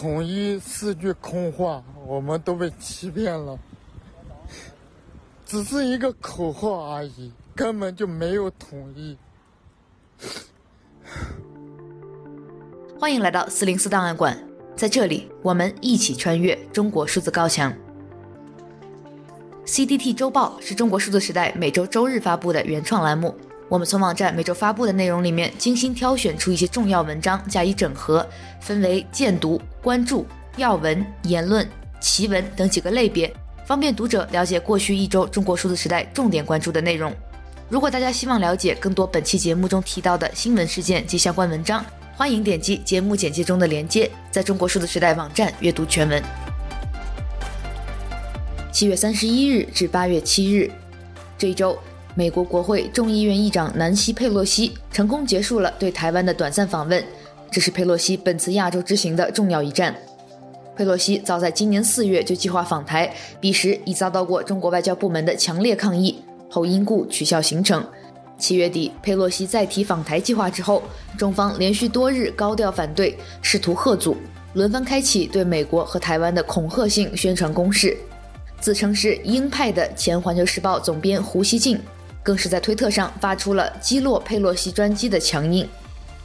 统一是句空话，我们都被欺骗了，只是一个口号而已，根本就没有统一。欢迎来到四零四档案馆，在这里，我们一起穿越中国数字高墙。CDT 周报是中国数字时代每周周日发布的原创栏目。我们从网站每周发布的内容里面精心挑选出一些重要文章加以整合，分为荐读、关注、要闻、言论、奇闻等几个类别，方便读者了解过去一周中国数字时代重点关注的内容。如果大家希望了解更多本期节目中提到的新闻事件及相关文章，欢迎点击节目简介中的连接，在中国数字时代网站阅读全文。七月三十一日至八月七日，这一周。美国国会众议院议长南希·佩洛西成功结束了对台湾的短暂访问，这是佩洛西本次亚洲之行的重要一站。佩洛西早在今年四月就计划访台，彼时已遭到过中国外交部门的强烈抗议，后因故取消行程。七月底，佩洛西再提访台计划之后，中方连续多日高调反对，试图吓阻，轮番开启对美国和台湾的恐吓性宣传攻势。自称是鹰派的前《环球时报》总编胡锡进。更是在推特上发出了击落佩洛西专机的强硬，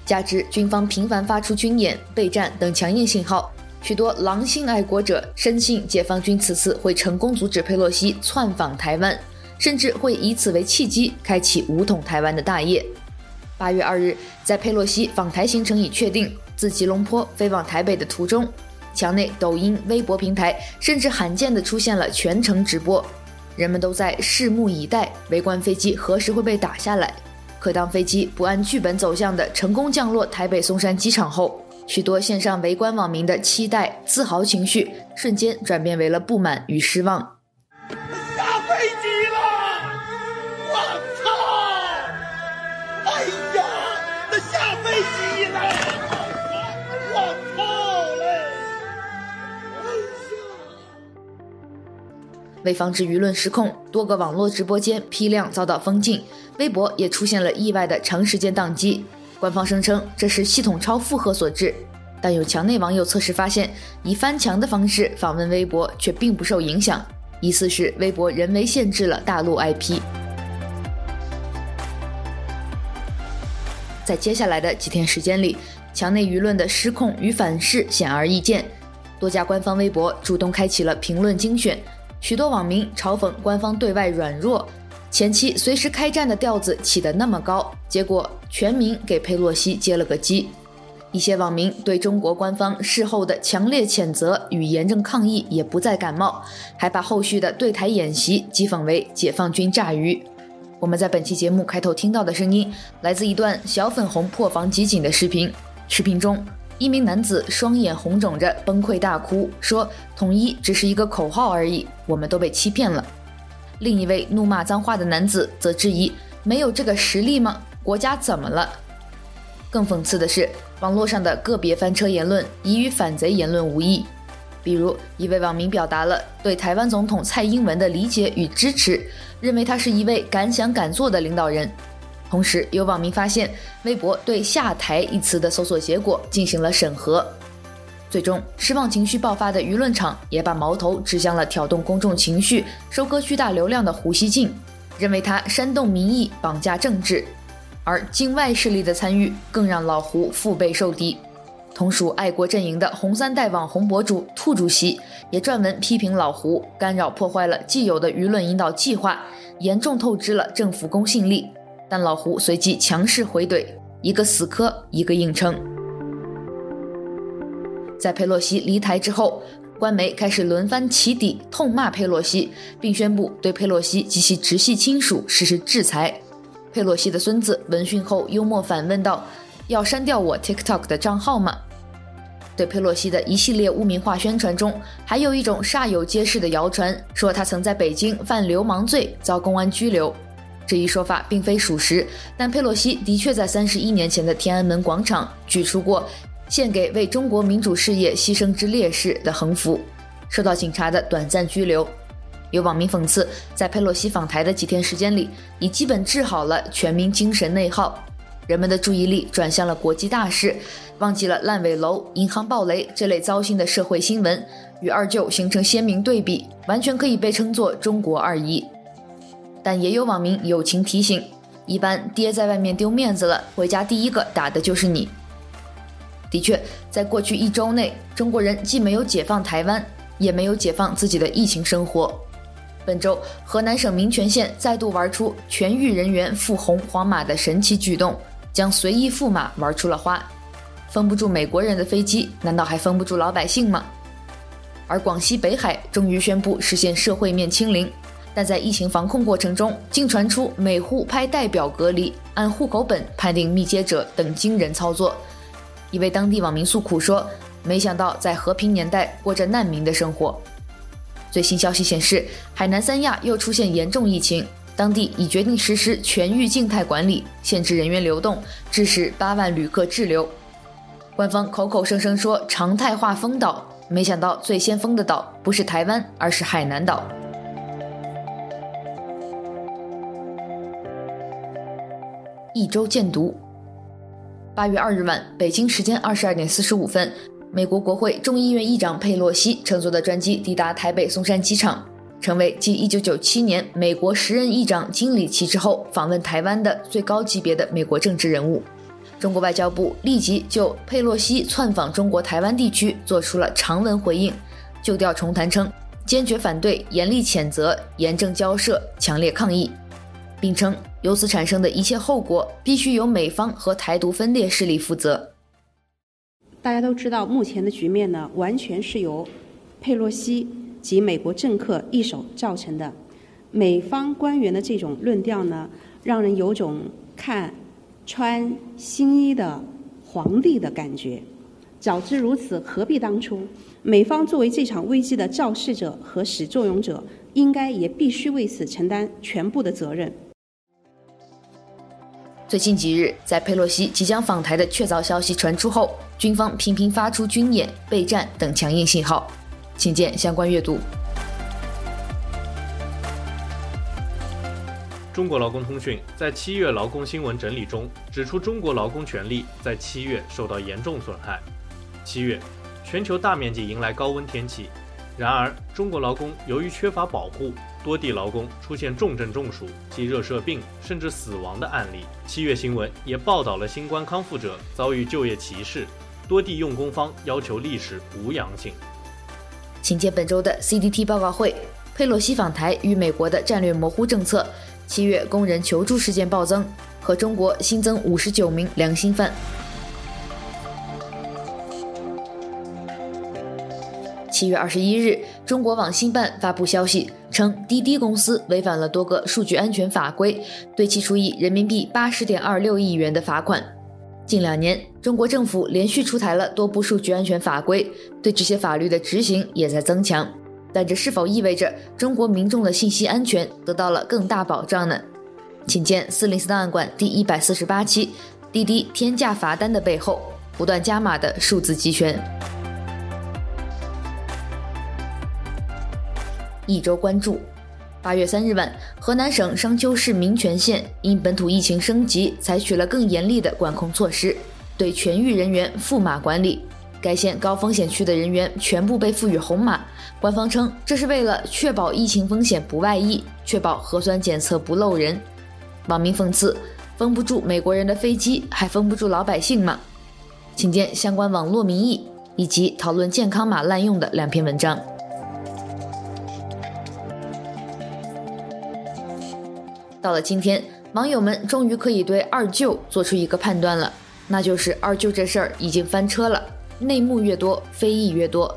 加之军方频繁发出军演、备战等强硬信号，许多狼性爱国者深信解放军此次会成功阻止佩洛西窜访台湾，甚至会以此为契机开启武统台湾的大业。八月二日，在佩洛西访台行程已确定，自吉隆坡飞往台北的途中，墙内抖音、微博平台甚至罕见地出现了全程直播。人们都在拭目以待，围观飞机何时会被打下来。可当飞机不按剧本走向的成功降落台北松山机场后，许多线上围观网民的期待、自豪情绪瞬间转变为了不满与失望。为防止舆论失控，多个网络直播间批量遭到封禁，微博也出现了意外的长时间宕机。官方声称这是系统超负荷所致，但有墙内网友测试发现，以翻墙的方式访问微博却并不受影响，疑似是微博人为限制了大陆 IP。在接下来的几天时间里，墙内舆论的失控与反噬显而易见，多家官方微博主动开启了评论精选。许多网民嘲讽官方对外软弱，前期随时开战的调子起得那么高，结果全民给佩洛西接了个机。一些网民对中国官方事后的强烈谴责与严正抗议也不再感冒，还把后续的对台演习讥讽为解放军炸鱼。我们在本期节目开头听到的声音，来自一段小粉红破防集锦的视频，视频中。一名男子双眼红肿着，崩溃大哭，说：“统一只是一个口号而已，我们都被欺骗了。”另一位怒骂脏话的男子则质疑：“没有这个实力吗？国家怎么了？”更讽刺的是，网络上的个别翻车言论已与反贼言论无异。比如，一位网民表达了对台湾总统蔡英文的理解与支持，认为他是一位敢想敢做的领导人。同时，有网民发现，微博对“下台”一词的搜索结果进行了审核，最终失望情绪爆发的舆论场也把矛头指向了挑动公众情绪、收割巨大流量的胡锡进，认为他煽动民意、绑架政治，而境外势力的参与更让老胡腹背受敌。同属爱国阵营的红三代网红博主兔主席也撰文批评老胡干扰破坏了既有的舆论引导计划，严重透支了政府公信力。但老胡随即强势回怼，一个死磕，一个硬撑。在佩洛西离台之后，官媒开始轮番起底，痛骂佩洛西，并宣布对佩洛西及其直系亲属实施制裁。佩洛西的孙子闻讯后幽默反问道：“要删掉我 TikTok 的账号吗？”对佩洛西的一系列污名化宣传中，还有一种煞有介事的谣传，说他曾在北京犯流氓罪，遭公安拘留。这一说法并非属实，但佩洛西的确在三十一年前的天安门广场举出过“献给为中国民主事业牺牲之烈士”的横幅，受到警察的短暂拘留。有网民讽刺，在佩洛西访台的几天时间里，已基本治好了全民精神内耗。人们的注意力转向了国际大事，忘记了烂尾楼、银行暴雷这类糟心的社会新闻，与二舅形成鲜明对比，完全可以被称作中国二姨。但也有网民友情提醒：一般爹在外面丢面子了，回家第一个打的就是你。的确，在过去一周内，中国人既没有解放台湾，也没有解放自己的疫情生活。本周，河南省民权县再度玩出全域人员赴红黄码的神奇举动，将随意赴码玩出了花。封不住美国人的飞机，难道还封不住老百姓吗？而广西北海终于宣布实现社会面清零，但在疫情防控过程中，竟传出每户派代表隔离、按户口本判定密接者等惊人操作。一位当地网民诉苦说：“没想到在和平年代过着难民的生活。”最新消息显示，海南三亚又出现严重疫情，当地已决定实施全域静态管理，限制人员流动，致使八万旅客滞留。官方口口声声说常态化封岛，没想到最先封的岛不是台湾，而是海南岛。一周见读。八月二日晚，北京时间二十二点四十五分。美国国会众议院议长佩洛西乘坐的专机抵达台北松山机场，成为继1997年美国时任议长金里奇之后访问台湾的最高级别的美国政治人物。中国外交部立即就佩洛西窜访中国台湾地区做出了长文回应，旧调重弹称坚决反对、严厉谴责、严正交涉、强烈抗议，并称由此产生的一切后果必须由美方和台独分裂势力负责。大家都知道，目前的局面呢，完全是由佩洛西及美国政客一手造成的。美方官员的这种论调呢，让人有种看穿新衣的皇帝的感觉。早知如此，何必当初？美方作为这场危机的肇事者和始作俑者，应该也必须为此承担全部的责任。最近几日，在佩洛西即将访台的确凿消息传出后，军方频频发出军演、备战等强硬信号，请见相关阅读。中国劳工通讯在七月劳工新闻整理中指出，中国劳工权利在七月受到严重损害。七月，全球大面积迎来高温天气，然而中国劳工由于缺乏保护。多地劳工出现重症中暑及热射病，甚至死亡的案例。七月新闻也报道了新冠康复者遭遇就业歧视，多地用工方要求历史无阳性。请见本周的 CDT 报告会：佩洛西访台与美国的战略模糊政策，七月工人求助事件暴增，和中国新增五十九名良心犯。七月二十一日，中国网信办发布消息称，滴滴公司违反了多个数据安全法规，对其处以人民币八十点二六亿元的罚款。近两年，中国政府连续出台了多部数据安全法规，对这些法律的执行也在增强。但这是否意味着中国民众的信息安全得到了更大保障呢？请见四零四档案馆第一百四十八期，滴滴天价罚单的背后，不断加码的数字集权。一周关注，八月三日晚，河南省商丘市民权县因本土疫情升级，采取了更严厉的管控措施，对全域人员赴码管理。该县高风险区的人员全部被赋予红码。官方称，这是为了确保疫情风险不外溢，确保核酸检测不漏人。网民讽刺：封不住美国人的飞机，还封不住老百姓吗？请见相关网络民意以及讨论健康码滥用的两篇文章。到了今天，网友们终于可以对二舅做出一个判断了，那就是二舅这事儿已经翻车了，内幕越多，非议越多。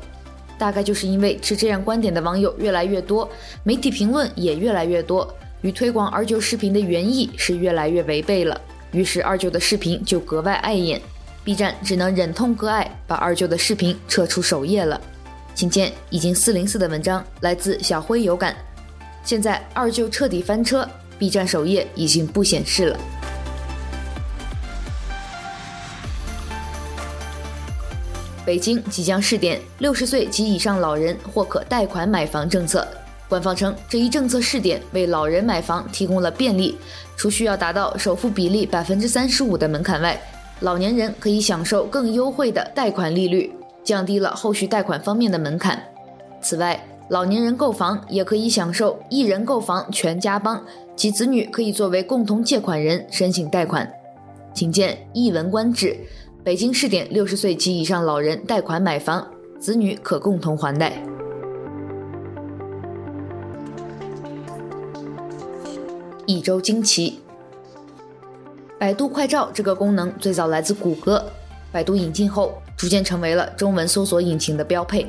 大概就是因为持这样观点的网友越来越多，媒体评论也越来越多，与推广二舅视频的原意是越来越违背了，于是二舅的视频就格外碍眼，B 站只能忍痛割爱，把二舅的视频撤出首页了。请见已经四零四的文章，来自小辉有感。现在二舅彻底翻车。B 站首页已经不显示了。北京即将试点六十岁及以上老人或可贷款买房政策，官方称，这一政策试点为老人买房提供了便利，除需要达到首付比例百分之三十五的门槛外，老年人可以享受更优惠的贷款利率，降低了后续贷款方面的门槛。此外，老年人购房也可以享受一人购房全家帮，其子女可以作为共同借款人申请贷款。请见一文观止，北京试点六十岁及以上老人贷款买房，子女可共同还贷。一周惊奇，百度快照这个功能最早来自谷歌，百度引进后逐渐成为了中文搜索引擎的标配。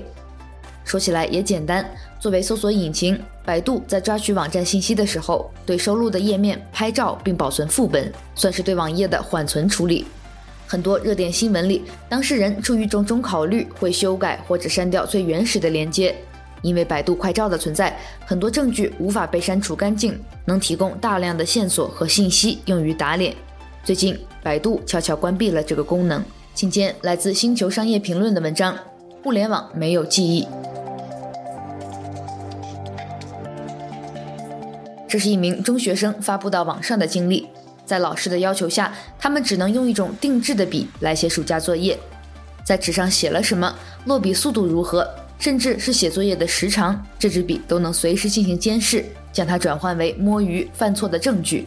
说起来也简单，作为搜索引擎，百度在抓取网站信息的时候，对收录的页面拍照并保存副本，算是对网页的缓存处理。很多热点新闻里，当事人出于种种考虑，会修改或者删掉最原始的链接。因为百度快照的存在，很多证据无法被删除干净，能提供大量的线索和信息用于打脸。最近，百度悄悄关闭了这个功能。请见来自《星球商业评论》的文章：互联网没有记忆。这是一名中学生发布到网上的经历，在老师的要求下，他们只能用一种定制的笔来写暑假作业，在纸上写了什么，落笔速度如何，甚至是写作业的时长，这支笔都能随时进行监视，将它转换为摸鱼犯错的证据。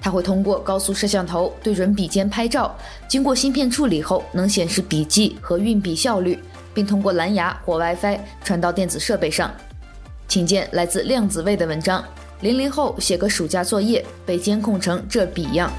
它会通过高速摄像头对准笔尖拍照，经过芯片处理后，能显示笔记和运笔效率，并通过蓝牙或 WiFi 传到电子设备上。请见来自量子位的文章。零零后写个暑假作业被监控成这逼样。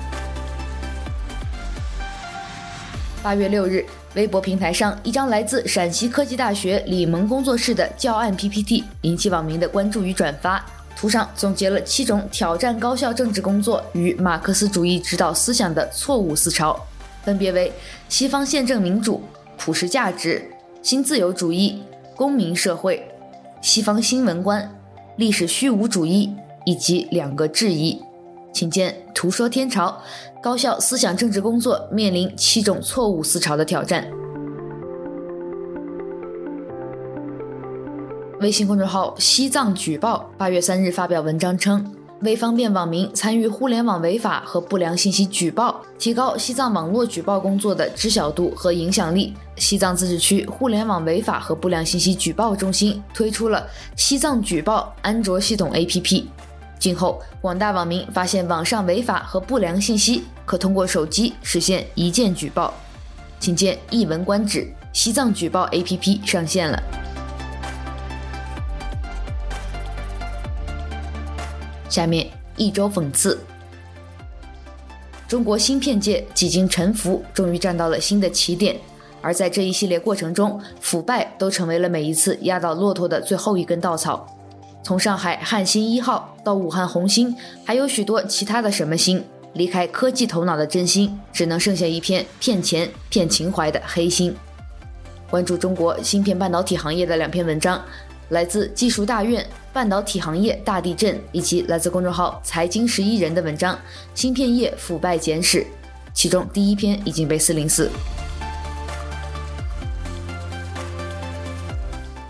八月六日，微博平台上一张来自陕西科技大学李萌工作室的教案 PPT 引起网民的关注与转发。图上总结了七种挑战高校政治工作与马克思主义指导思想的错误思潮，分别为西方宪政民主、普世价值、新自由主义、公民社会、西方新闻观、历史虚无主义。以及两个质疑，请见图说天朝，高校思想政治工作面临七种错误思潮的挑战。微信公众号“西藏举报”八月三日发表文章称，为方便网民参与互联网违法和不良信息举报，提高西藏网络举报工作的知晓度和影响力，西藏自治区互联网违法和不良信息举报中心推出了“西藏举报”安卓系统 APP。今后，广大网民发现网上违法和不良信息，可通过手机实现一键举报。请见《一文观止》，西藏举报 APP 上线了。下面一周讽刺：中国芯片界几经沉浮，终于站到了新的起点。而在这一系列过程中，腐败都成为了每一次压倒骆驼的最后一根稻草。从上海汉芯一号到武汉红芯，还有许多其他的什么芯，离开科技头脑的真心，只能剩下一片骗钱骗情怀的黑心。关注中国芯片半导体行业的两篇文章，来自技术大院《半导体行业大地震》，以及来自公众号财经十一人的文章《芯片业腐败简史》，其中第一篇已经被四零四。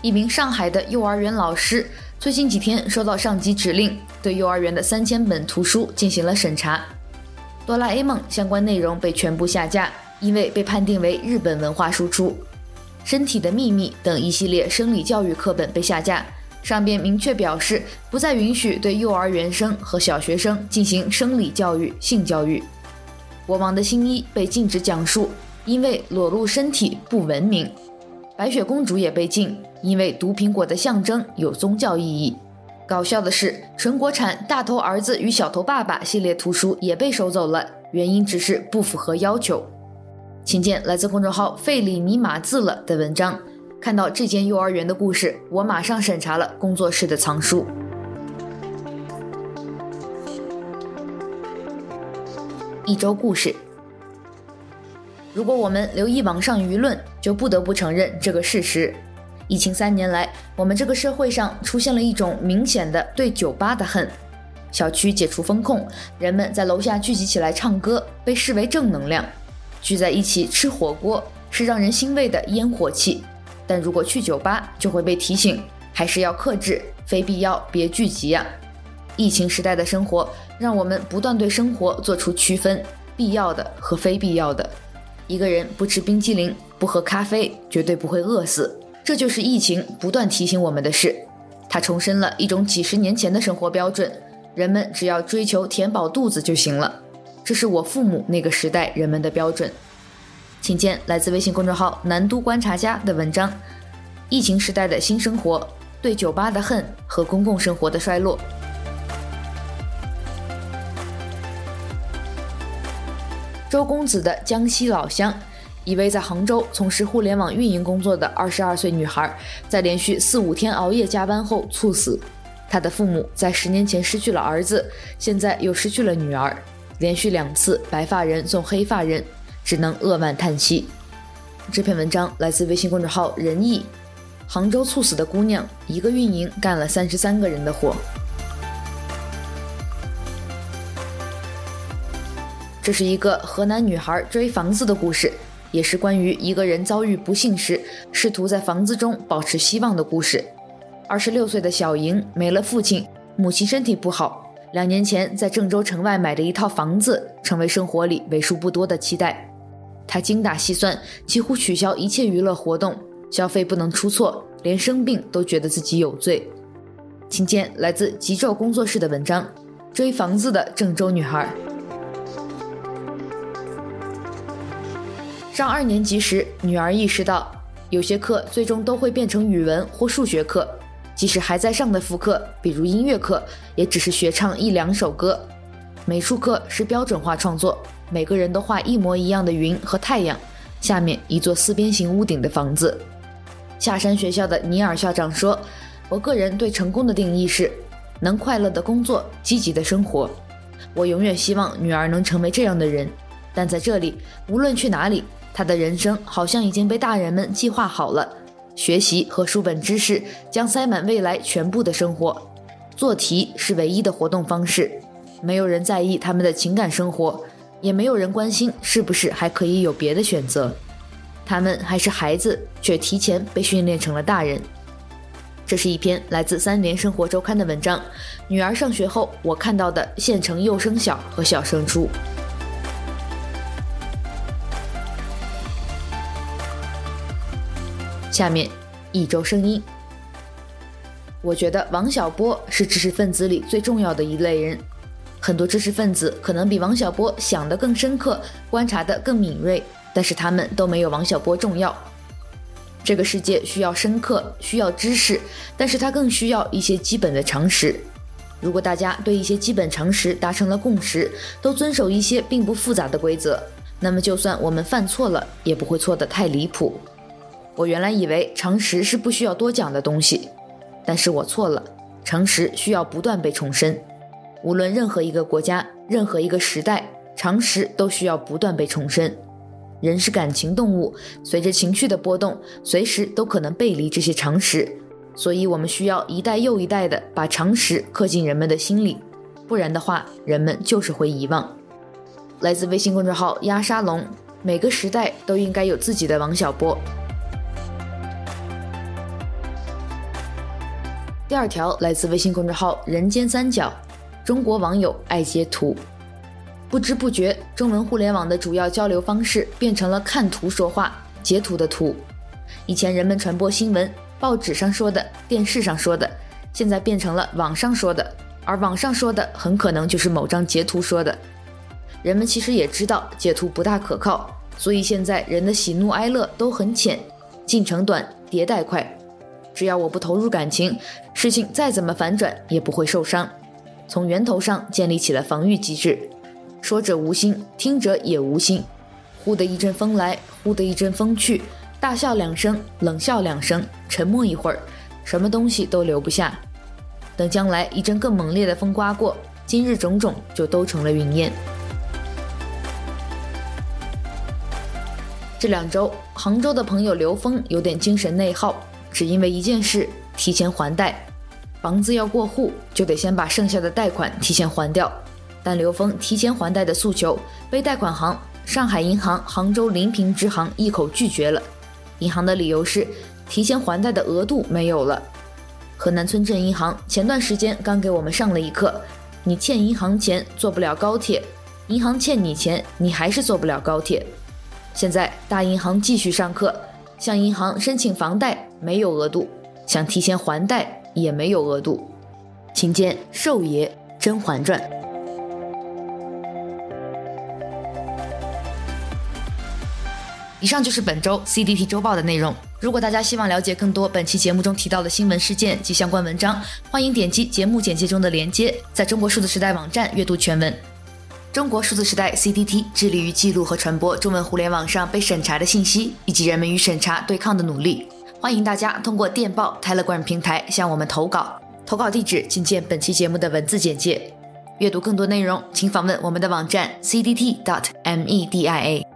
一名上海的幼儿园老师。最近几天收到上级指令，对幼儿园的三千本图书进行了审查。哆啦 A 梦相关内容被全部下架，因为被判定为日本文化输出。身体的秘密等一系列生理教育课本被下架，上边明确表示不再允许对幼儿园生和小学生进行生理教育、性教育。国王的新衣被禁止讲述，因为裸露身体不文明。白雪公主也被禁，因为毒苹果的象征有宗教意义。搞笑的是，纯国产《大头儿子与小头爸爸》系列图书也被收走了，原因只是不符合要求。请见来自公众号“费里尼码字了”的文章。看到这间幼儿园的故事，我马上审查了工作室的藏书。一周故事。如果我们留意网上舆论，就不得不承认这个事实：疫情三年来，我们这个社会上出现了一种明显的对酒吧的恨。小区解除封控，人们在楼下聚集起来唱歌，被视为正能量；聚在一起吃火锅是让人欣慰的烟火气。但如果去酒吧，就会被提醒还是要克制，非必要别聚集呀。疫情时代的生活，让我们不断对生活做出区分：必要的和非必要的。一个人不吃冰激凌，不喝咖啡，绝对不会饿死。这就是疫情不断提醒我们的事。它重申了一种几十年前的生活标准：人们只要追求填饱肚子就行了。这是我父母那个时代人们的标准。请见来自微信公众号“南都观察家”的文章：疫情时代的新生活，对酒吧的恨和公共生活的衰落。周公子的江西老乡，一位在杭州从事互联网运营工作的二十二岁女孩，在连续四五天熬夜加班后猝死。她的父母在十年前失去了儿子，现在又失去了女儿，连续两次白发人送黑发人，只能扼腕叹息。这篇文章来自微信公众号“仁义”。杭州猝死的姑娘，一个运营干了三十三个人的活。这是一个河南女孩追房子的故事，也是关于一个人遭遇不幸时，试图在房子中保持希望的故事。二十六岁的小莹没了父亲，母亲身体不好，两年前在郑州城外买的一套房子，成为生活里为数不多的期待。她精打细算，几乎取消一切娱乐活动，消费不能出错，连生病都觉得自己有罪。请见来自极昼工作室的文章《追房子的郑州女孩》。上二年级时，女儿意识到，有些课最终都会变成语文或数学课，即使还在上的副课，比如音乐课，也只是学唱一两首歌。美术课是标准化创作，每个人都画一模一样的云和太阳，下面一座四边形屋顶的房子。下山学校的尼尔校长说：“我个人对成功的定义是，能快乐的工作，积极的生活。我永远希望女儿能成为这样的人，但在这里，无论去哪里。”他的人生好像已经被大人们计划好了，学习和书本知识将塞满未来全部的生活，做题是唯一的活动方式，没有人在意他们的情感生活，也没有人关心是不是还可以有别的选择。他们还是孩子，却提前被训练成了大人。这是一篇来自三联生活周刊的文章，女儿上学后，我看到的县城幼升小和小升初。下面一周声音。我觉得王小波是知识分子里最重要的一类人。很多知识分子可能比王小波想得更深刻，观察得更敏锐，但是他们都没有王小波重要。这个世界需要深刻，需要知识，但是它更需要一些基本的常识。如果大家对一些基本常识达成了共识，都遵守一些并不复杂的规则，那么就算我们犯错了，也不会错得太离谱。我原来以为常识是不需要多讲的东西，但是我错了。常识需要不断被重申，无论任何一个国家、任何一个时代，常识都需要不断被重申。人是感情动物，随着情绪的波动，随时都可能背离这些常识，所以我们需要一代又一代的把常识刻进人们的心里，不然的话，人们就是会遗忘。来自微信公众号鸭沙龙，每个时代都应该有自己的王小波。第二条来自微信公众号“人间三角”，中国网友爱截图，不知不觉，中文互联网的主要交流方式变成了看图说话、截图的图。以前人们传播新闻，报纸上说的、电视上说的，现在变成了网上说的，而网上说的很可能就是某张截图说的。人们其实也知道截图不大可靠，所以现在人的喜怒哀乐都很浅，进程短，迭代快。只要我不投入感情，事情再怎么反转也不会受伤。从源头上建立起了防御机制，说者无心，听者也无心。忽的一阵风来，忽的一阵风去，大笑两声，冷笑两声，沉默一会儿，什么东西都留不下。等将来一阵更猛烈的风刮过，今日种种就都成了云烟。这两周，杭州的朋友刘峰有点精神内耗。只因为一件事，提前还贷，房子要过户，就得先把剩下的贷款提前还掉。但刘峰提前还贷的诉求被贷款行上海银行杭州临平支行一口拒绝了。银行的理由是提前还贷的额度没有了。河南村镇银行前段时间刚给我们上了一课：你欠银行钱，坐不了高铁；银行欠你钱，你还是坐不了高铁。现在大银行继续上课，向银行申请房贷没有额度，想提前还贷也没有额度。请见《寿爷甄嬛传》。以上就是本周 CDT 周报的内容。如果大家希望了解更多本期节目中提到的新闻事件及相关文章，欢迎点击节目简介中的链接，在中国数字时代网站阅读全文。中国数字时代 CDT 致力于记录和传播中文互联网上被审查的信息，以及人们与审查对抗的努力。欢迎大家通过电报 Telegram 平台向我们投稿，投稿地址请见本期节目的文字简介。阅读更多内容，请访问我们的网站 cdt.media。